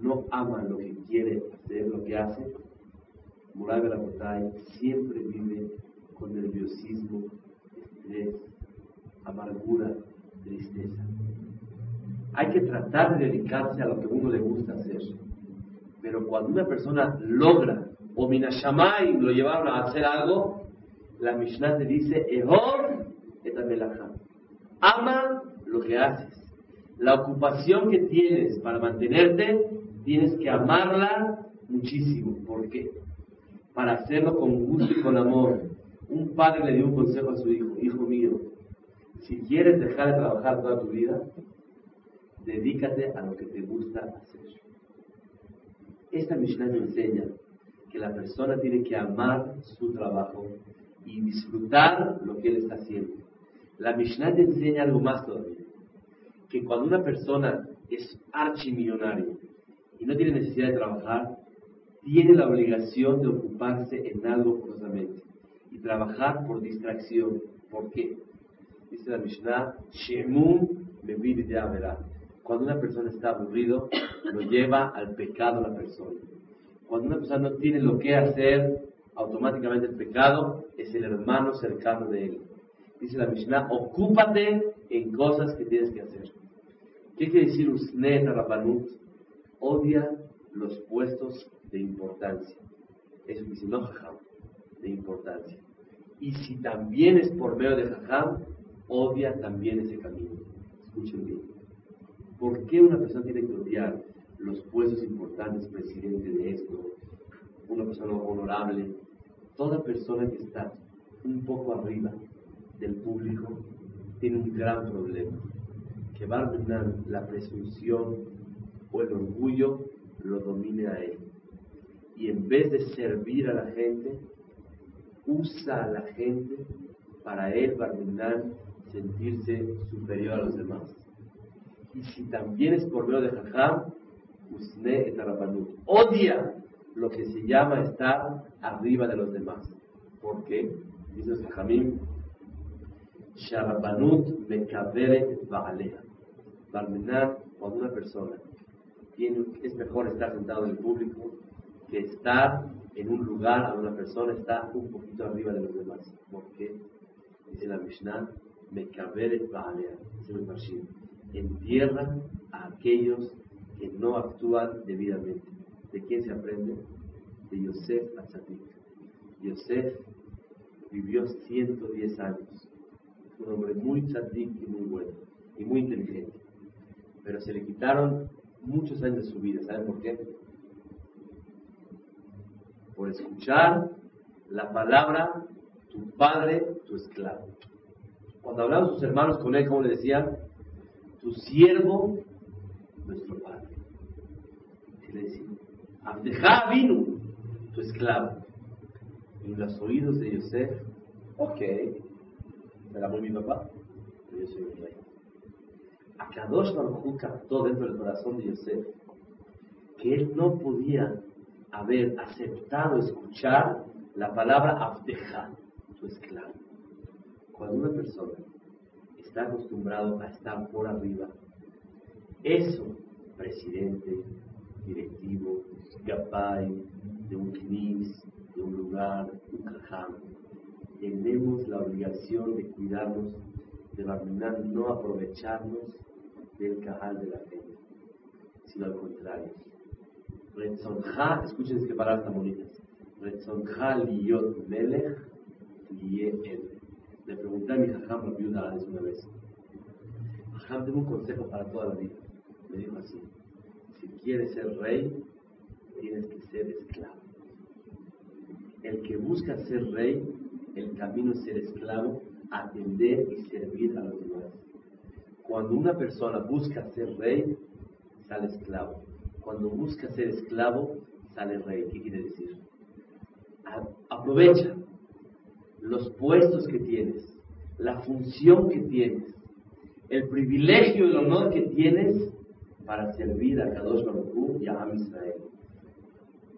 no ama lo que quiere hacer, lo que hace, Murai Botay siempre vive con nerviosismo, estrés, amargura, tristeza. Hay que tratar de dedicarse a lo que uno le gusta hacer. Pero cuando una persona logra, o Minashamay lo llevaron a hacer algo, la Mishnah te dice, Ehor et Ama lo que haces. La ocupación que tienes para mantenerte, tienes que amarla muchísimo. ¿Por qué? Para hacerlo con gusto y con amor. Un padre le dio un consejo a su hijo, hijo mío, si quieres dejar de trabajar toda tu vida, dedícate a lo que te gusta hacer. Esta Mishnah me enseña que la persona tiene que amar su trabajo y disfrutar lo que él está haciendo. La Mishnah te enseña algo más todavía, que cuando una persona es archimillonario y no tiene necesidad de trabajar, tiene la obligación de ocuparse en algo forzosamente y trabajar por distracción. ¿Por qué? Dice la Mishnah, Shemun de cuando una persona está aburrido, lo lleva al pecado la persona. Cuando una persona no tiene lo que hacer, automáticamente el pecado es el hermano cercano de él. Dice la Mishnah, ocúpate en cosas que tienes que hacer. ¿Qué quiere decir Usnet Rabbanut? Odia los puestos de importancia. Eso dice, no jajam, de importancia. Y si también es por medio de jajam, odia también ese camino. Escuchen bien. ¿Por qué una persona tiene que odiar los puestos importantes, presidente de esto, una persona honorable? Toda persona que está un poco arriba del público tiene un gran problema, que va la presunción o el orgullo lo domine a él. Y en vez de servir a la gente, usa a la gente para él a sentirse superior a los demás. Y si también es por medio de Jajam, Usne et Odia lo que se llama estar arriba de los demás. ¿Por qué? Dice Jajamim, Sharabanut Mekaberet Baalea. Barmenar, cuando una persona es mejor estar sentado en el público que estar en un lugar donde una persona está un poquito arriba de los demás. Porque, dice la Mishnah, Mekaberet Baalea, dice el Mashim, entierra a aquellos que no actúan debidamente. ¿De quién se aprende? De Yosef Atzadik. Yosef vivió 110 años. Un hombre muy tzadik y muy bueno, y muy inteligente. Pero se le quitaron muchos años de su vida. ¿Saben por qué? Por escuchar la palabra tu padre, tu esclavo. Cuando hablaban sus hermanos con él, ¿cómo le decían? Tu siervo, nuestro padre. Y le decían, Abdejá vino, tu esclavo. En los oídos de Yosef, ok, será muy mi papá, pero yo soy el rey. Akadosh Baruj captó dentro del corazón de Yosef que él no podía haber aceptado escuchar la palabra Abdeja, tu esclavo. Cuando una persona está acostumbrado a estar por arriba, eso, presidente, directivo, gabay, de un knis, de un lugar, un cajam, tenemos la obligación de cuidarnos, de no aprovecharnos del cajal de la gente, sino al contrario. Retzonja, escuchen que palabras tan bonitas. Retzonja liyot melech liye el. Le pregunté a mi jajam Rabbi una vez. Jajam, tengo un consejo para toda la vida. Me dijo así: si quieres ser rey, tienes que ser esclavo. El que busca ser rey, el camino es ser esclavo, atender y servir a los demás. Cuando una persona busca ser rey, sale esclavo. Cuando busca ser esclavo, sale rey. ¿Qué quiere decir? Aprovecha los puestos que tienes, la función que tienes, el privilegio y el honor que tienes para servir a Kadosh Baruch y a Am Israel.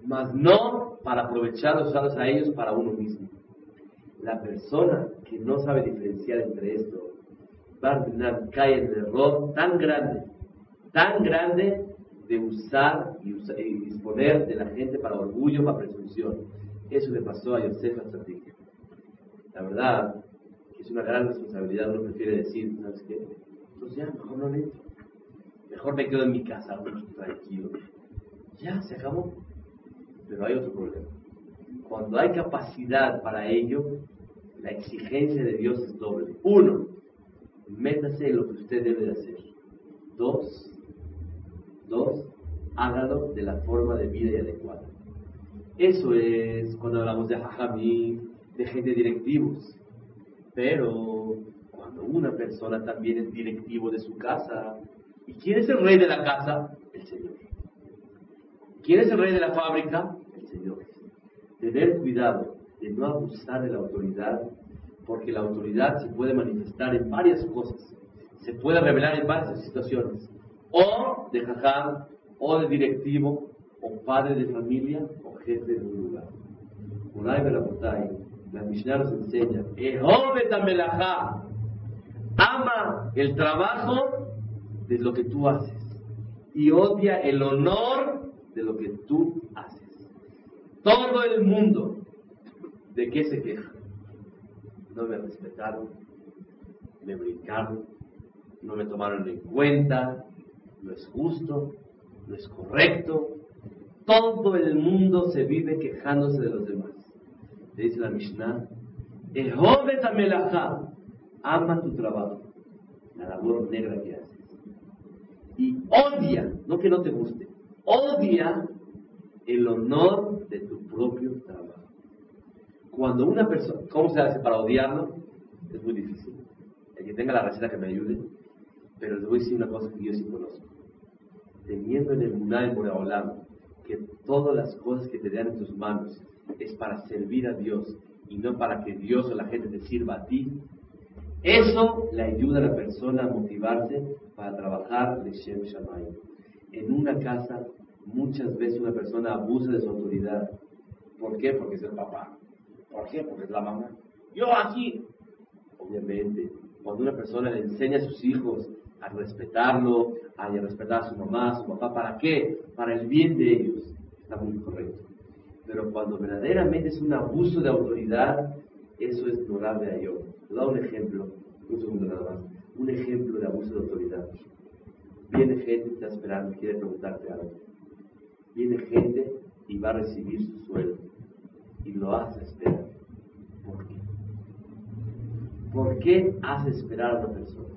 Mas no para aprovechar a ellos para uno mismo. La persona que no sabe diferenciar entre esto Barminan cae en el error tan grande, tan grande de usar y, disponer de la gente para orgullo, para presunción. Eso le pasó a Yosef Atzadik. La verdad que es una gran responsabilidad, uno prefiere decir, ¿sabes qué? Entonces ya, mejor no le Mejor me quedo en mi casa, tranquilo. Ya, se acabó. Pero hay otro problema. Cuando hay capacidad para ello, la exigencia de Dios es doble. Uno, métase en lo que usted debe de hacer. Dos, dos, hágalo de la forma de vida y adecuada. Eso es cuando hablamos de hajamí, de gente directivos. Pero cuando una persona también es directivo de su casa, ¿y quién es el rey de la casa? El Señor. ¿Quién es el rey de la fábrica? El Señor. Tener cuidado de no abusar de la autoridad porque la autoridad se puede manifestar en varias cosas, se puede revelar en varias situaciones, o de jajam, o de directivo, o padre de familia, o jefe de un lugar. La Mishnah nos enseña, ama el trabajo de lo que tú haces y odia el honor de lo que tú haces. Todo el mundo, ¿de qué se queja? no me respetaron, me brincaron, no me tomaron en cuenta, no es justo, no es correcto. Todo el mundo se vive quejándose de los demás. Le dice la Mishnah, ama tu trabajo, la labor negra que haces. Y odia, no que no te guste, odia el honor de tu propio trabajo. Cuando una persona, ¿cómo se hace para odiarlo? Es muy difícil. El que tenga la receta que me ayude, pero les voy a decir una cosa que yo sí conozco. Teniendo en el Munay Boreolam que todas las cosas que te dan en tus manos es para servir a Dios y no para que Dios o la gente te sirva a ti, eso le ayuda a la persona a motivarse para trabajar de Shem Shamayim. En una casa, muchas veces una persona abusa de su autoridad. ¿Por qué? Porque es el papá. ¿Por qué? Porque es la mamá. Yo aquí. Obviamente, Cuando una persona le enseña a sus hijos a respetarlo, a respetar a su mamá, a su papá, ¿para qué? Para el bien de ellos. Está muy correcto. Pero cuando verdaderamente es un abuso de autoridad, eso es honorable a Dios. Te da un ejemplo, un segundo nada más, un ejemplo de abuso de autoridad. Viene gente, está esperando, quiere preguntarte algo. Viene gente y va a recibir su sueldo. Y lo hace esperar. ¿Por qué? ¿Por qué hace esperar a una persona?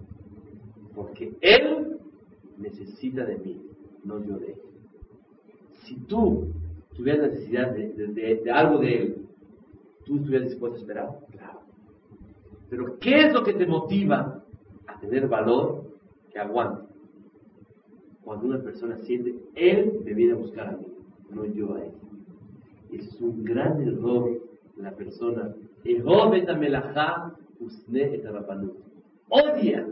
Porque él necesita de mí, no yo de él. Si tú tuvieras necesidad de, algo de él, ¿tú estuvieras dispuesto a esperar? Claro. Pero ¿qué es lo que te motiva a tener valor que aguante? Cuando una persona siente, él me viene a buscar a mí, no yo a él. Es un gran error la persona. Odia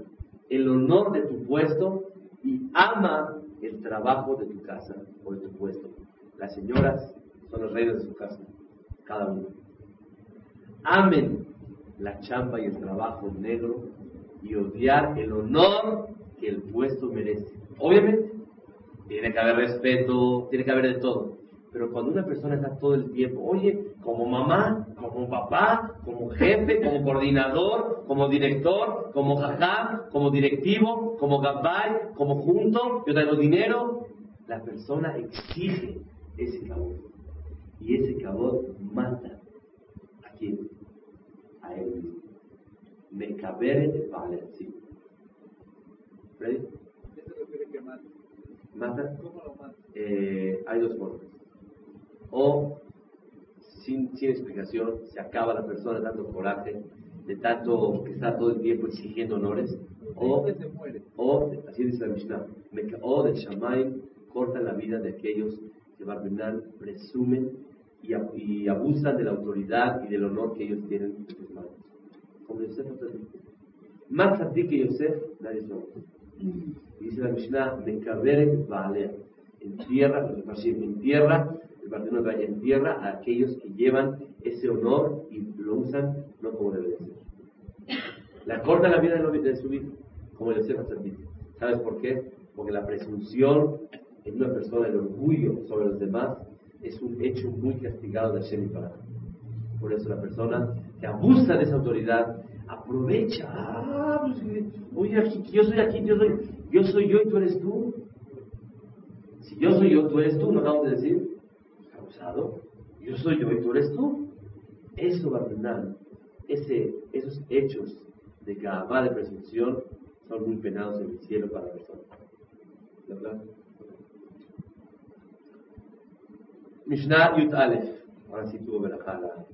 el honor de tu puesto y ama el trabajo de tu casa o de tu puesto. Las señoras son los reyes de su casa, cada uno. Amen la chamba y el trabajo negro y odiar el honor que el puesto merece. Obviamente, tiene que haber respeto, tiene que haber de todo. Pero cuando una persona está todo el tiempo, oye, como mamá, como papá, como jefe, como coordinador, como director, como jajá, como directivo, como gabay, como junto, yo traigo dinero, la persona exige ese cabot. Y ese cabot mata a quién? A él mismo. Me cabere vale, sí. ¿Ready? ¿Mata? ¿Cómo lo mata? Eh, hay dos formas o sin, sin explicación se acaba la persona de tanto coraje, de tanto que está todo el tiempo exigiendo honores, o, o así dice la Mishnah, o de Shamay corta la vida de aquellos que Barbenal presumen y, y, abusan de la autoridad y del honor que ellos tienen en sus manos. Como Yosef Más a ti que Yosef, nadie Y Dice la Mishnah, Mekaberet Baalea. En tierra, en tierra el en tierra a aquellos que llevan ese honor y lo usan no como debe de ser. La corta la vida de su vida, como el Sefer ¿Sabes por qué? Porque la presunción en una persona, el orgullo sobre los demás, es un hecho muy castigado de Hashem y para. Por eso la persona que abusa de esa autoridad aprovecha. Ah, pues, oye, aquí, yo soy aquí, yo soy, yo soy yo y tú eres tú. Si yo soy yo, tú eres tú, ¿no acabamos de decir? Yo soy yo y tú eres tú. Eso, Barmenán, ese, esos hechos de Gabá de presunción son muy penados en el cielo para la persona. ¿Verdad? Mishnah Yut Aleph. Ahora sí tuvo verajá la,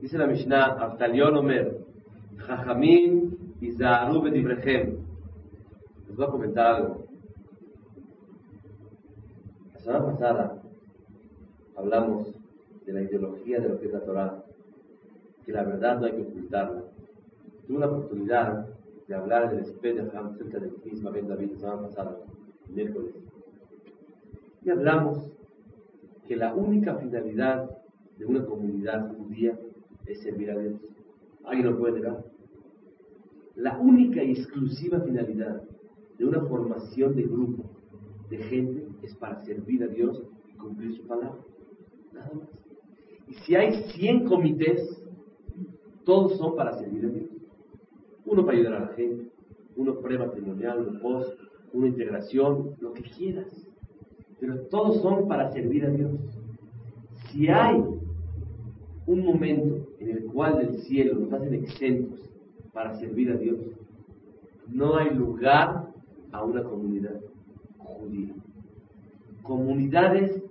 Dice la Mishnah, Abtalion Omer, Jajamim Izaharu Bedibrechem. Les voy a comentar algo. La semana pasada hablamos de la ideología de lo que es la Torah, que la verdad no hay que ocultarla. Tuve la oportunidad de hablar del Spedeham cerca del Cris Ben David la semana pasada, miércoles. Y hablamos que la única finalidad de una comunidad judía es servir a Dios. ¿Alguien lo puede negar? La única y exclusiva finalidad de una formación de grupo de gente es para servir a Dios y cumplir su palabra. Y si hay 100 comités, todos son para servir a Dios. Uno para ayudar a la gente, uno prematrimonial, uno post, una integración, lo que quieras. Pero todos son para servir a Dios. Si hay un momento en el cual del cielo nos hacen exentos para servir a Dios, no hay lugar a una comunidad judía. Comunidades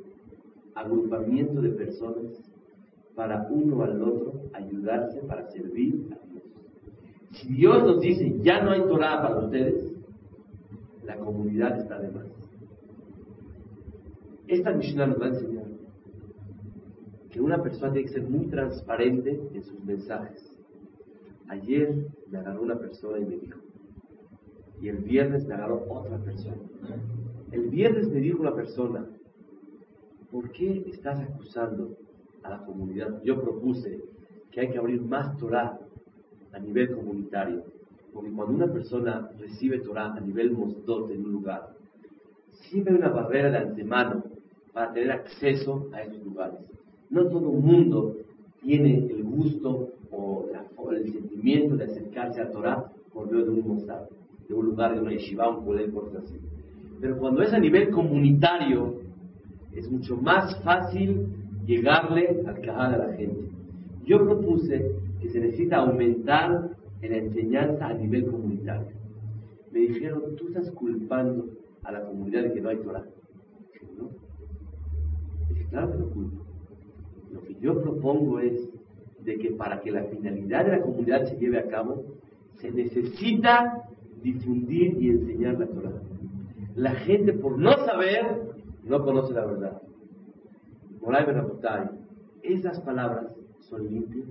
agrupamiento de personas para uno al otro ayudarse para servir a Dios. Si Dios nos dice, ya no hay Torah para ustedes, la comunidad está de más. Esta Mishnah nos va a enseñar que una persona tiene que ser muy transparente en sus mensajes. Ayer me agarró una persona y me dijo, y el viernes me agarró otra persona. El viernes me dijo una persona, ¿por qué estás acusando a la comunidad? Yo propuse que hay que abrir más Torah a nivel comunitario. Porque cuando una persona recibe Torah a nivel mosdot en un lugar, siempre hay una barrera de antemano para tener acceso a esos lugares. No todo el mundo tiene el gusto o, el sentimiento de acercarse a Torah por medio de un mosdot, de un lugar, de una yeshiva, un poder, cosas así. Pero cuando es a nivel comunitario, es mucho más fácil llegarle al cajal a la gente. Yo propuse que se necesita aumentar en la enseñanza a nivel comunitario. Me dijeron, tú estás culpando a la comunidad de que no hay Torah. ¿No? Dije, claro que no culpo. Lo que yo propongo es de que para que la finalidad de la comunidad se lleve a cabo, se necesita difundir y enseñar la Torah. La gente por no saber, no conoce la verdad. Moray Benabotay, esas palabras son limpias,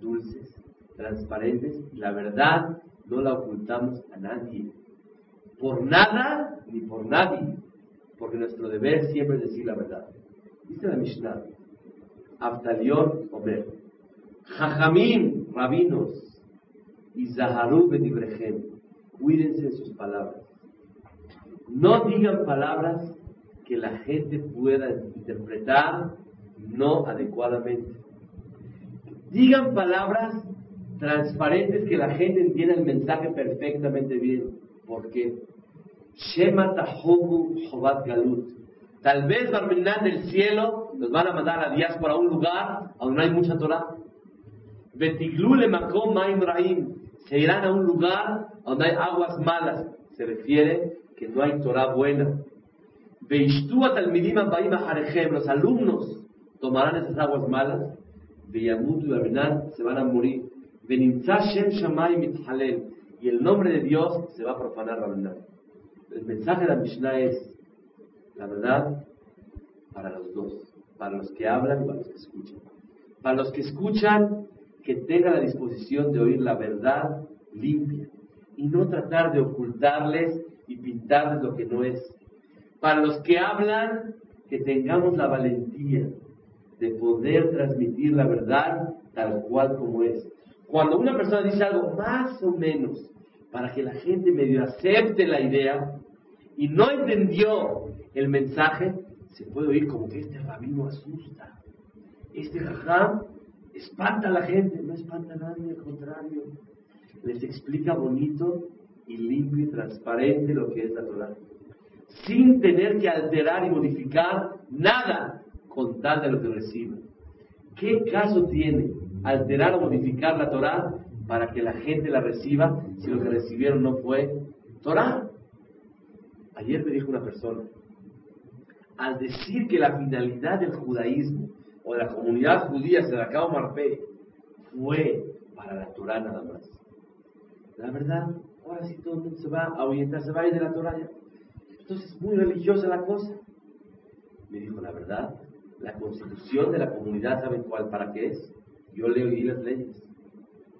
dulces, transparentes, la verdad no la ocultamos a nadie. Por nada ni por nadie, porque nuestro deber siempre es decir la verdad. Dice la Mishnah, Aftalion Omer, Jajamín, rabinos, y Zaharú Bedibrejem, cuídense de sus palabras. No digan palabras que la gente pueda interpretar no adecuadamente. Digan palabras transparentes que la gente entienda el mensaje perfectamente bien. ¿Por qué? Shema Tahobu Jobat Galut. Tal vez Barminan del cielo nos van a mandar a diáspora a un lugar donde no hay mucha Torah. Betiglule Makom Maim Rahim. Se irán a un lugar donde hay aguas malas. Se refiere que no hay Torah buena. Los alumnos tomarán esas aguas malas se van a morir. Y el nombre de Dios se va a profanar Rabinan. El mensaje de la Mishnah es, la verdad, para los dos. Para los que hablan y para los que escuchan. Para los que escuchan, que tengan la disposición de oír la verdad limpia. Y no tratar de ocultarles y pintarles lo que no es. Para los que hablan, que tengamos la valentía de poder transmitir la verdad tal cual como es. Cuando una persona dice algo más o menos para que la gente medio acepte la idea y no entendió el mensaje, se puede oír como que este rabino asusta. Este jajam espanta a la gente, no espanta a nadie, al contrario. Les explica bonito y limpio y transparente lo que es la Torah. Sin tener que alterar y modificar nada con tal de lo que recibe. ¿Qué caso tiene alterar o modificar la Torah para que la gente la reciba si lo que recibieron no fue Torah? Ayer me dijo una persona, al decir que la finalidad del judaísmo o de la comunidad judía se la acabó Marpe fue para la Torah nada más. La verdad, ahora sí todo el mundo se va a orientar, se va a ir de la Torah Entonces es muy religiosa la cosa. Me dijo, la verdad, la constitución de la comunidad, ¿saben cuál? ¿Para qué es? Yo leo y las leyes.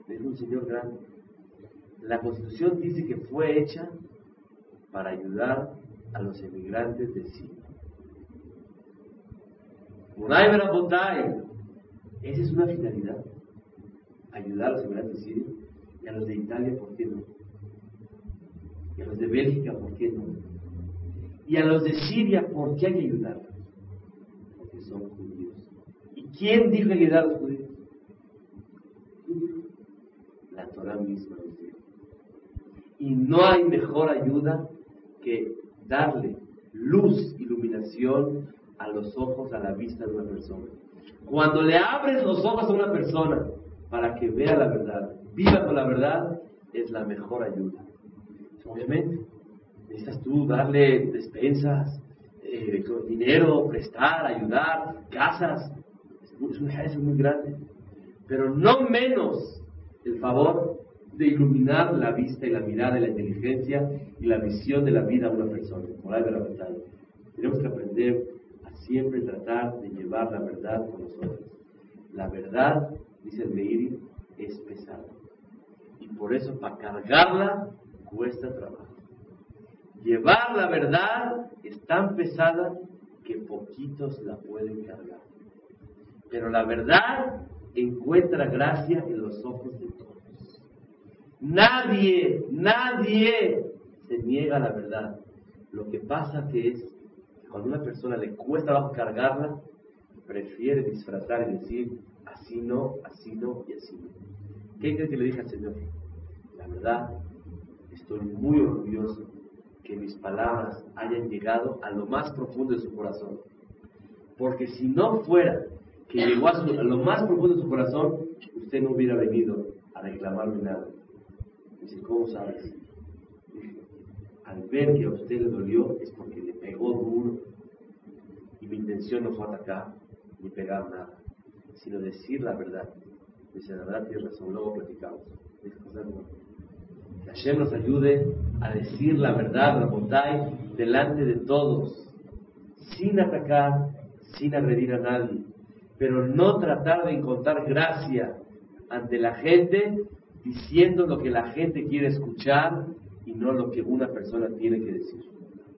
Es un señor grande. La constitución dice que fue hecha para ayudar a los emigrantes de Siria. Esa es una finalidad. Ayudar a los emigrantes de Siria y a los de Italia, ¿por qué no? Y a los de Bélgica, ¿por qué no? Y a los de Siria, ¿por qué hay que ayudarlos? son judíos. ¿Y quién dijo ayudar a los judíos? La Torah misma Y no hay mejor ayuda que darle luz, iluminación a los ojos, a la vista de una persona. Cuando le abres los ojos a una persona para que vea la verdad, viva con la verdad, es la mejor ayuda. Obviamente, necesitas tú darle despensas, eh, dinero, prestar, ayudar, casas. Es un muy grande. Pero no menos el favor de iluminar la vista y la mirada y la inteligencia y la visión de la vida a una persona. Moral de la verdad. Tenemos que aprender a siempre tratar de llevar la verdad con nosotros. La verdad, dice el Meiri, es pesada. Y por eso para cargarla cuesta trabajo. Llevar la verdad es tan pesada que poquitos la pueden cargar. Pero la verdad encuentra gracia en los ojos de todos. Nadie, nadie se niega a la verdad. Lo que pasa que es que cuando a una persona le cuesta cargarla, prefiere disfrazar y decir así no, así no y así no. ¿Qué crees que le dije al Señor? La verdad, estoy muy orgulloso que mis palabras hayan llegado a lo más profundo de su corazón. Porque si no fuera que llegó a, lo más profundo de su corazón, usted no hubiera venido a reclamarme nada. Dice, ¿cómo sabes? al ver que a usted le dolió es porque le pegó duro. Y mi intención no fue atacar ni pegar nada, sino decir la verdad. Dice, la verdad tiene razón, luego platicamos. Que Hashem nos ayude a decir la verdad, la bondad, delante de todos, sin atacar, sin agredir a nadie, pero no tratar de encontrar gracia ante la gente diciendo lo que la gente quiere escuchar y no lo que una persona tiene que decir.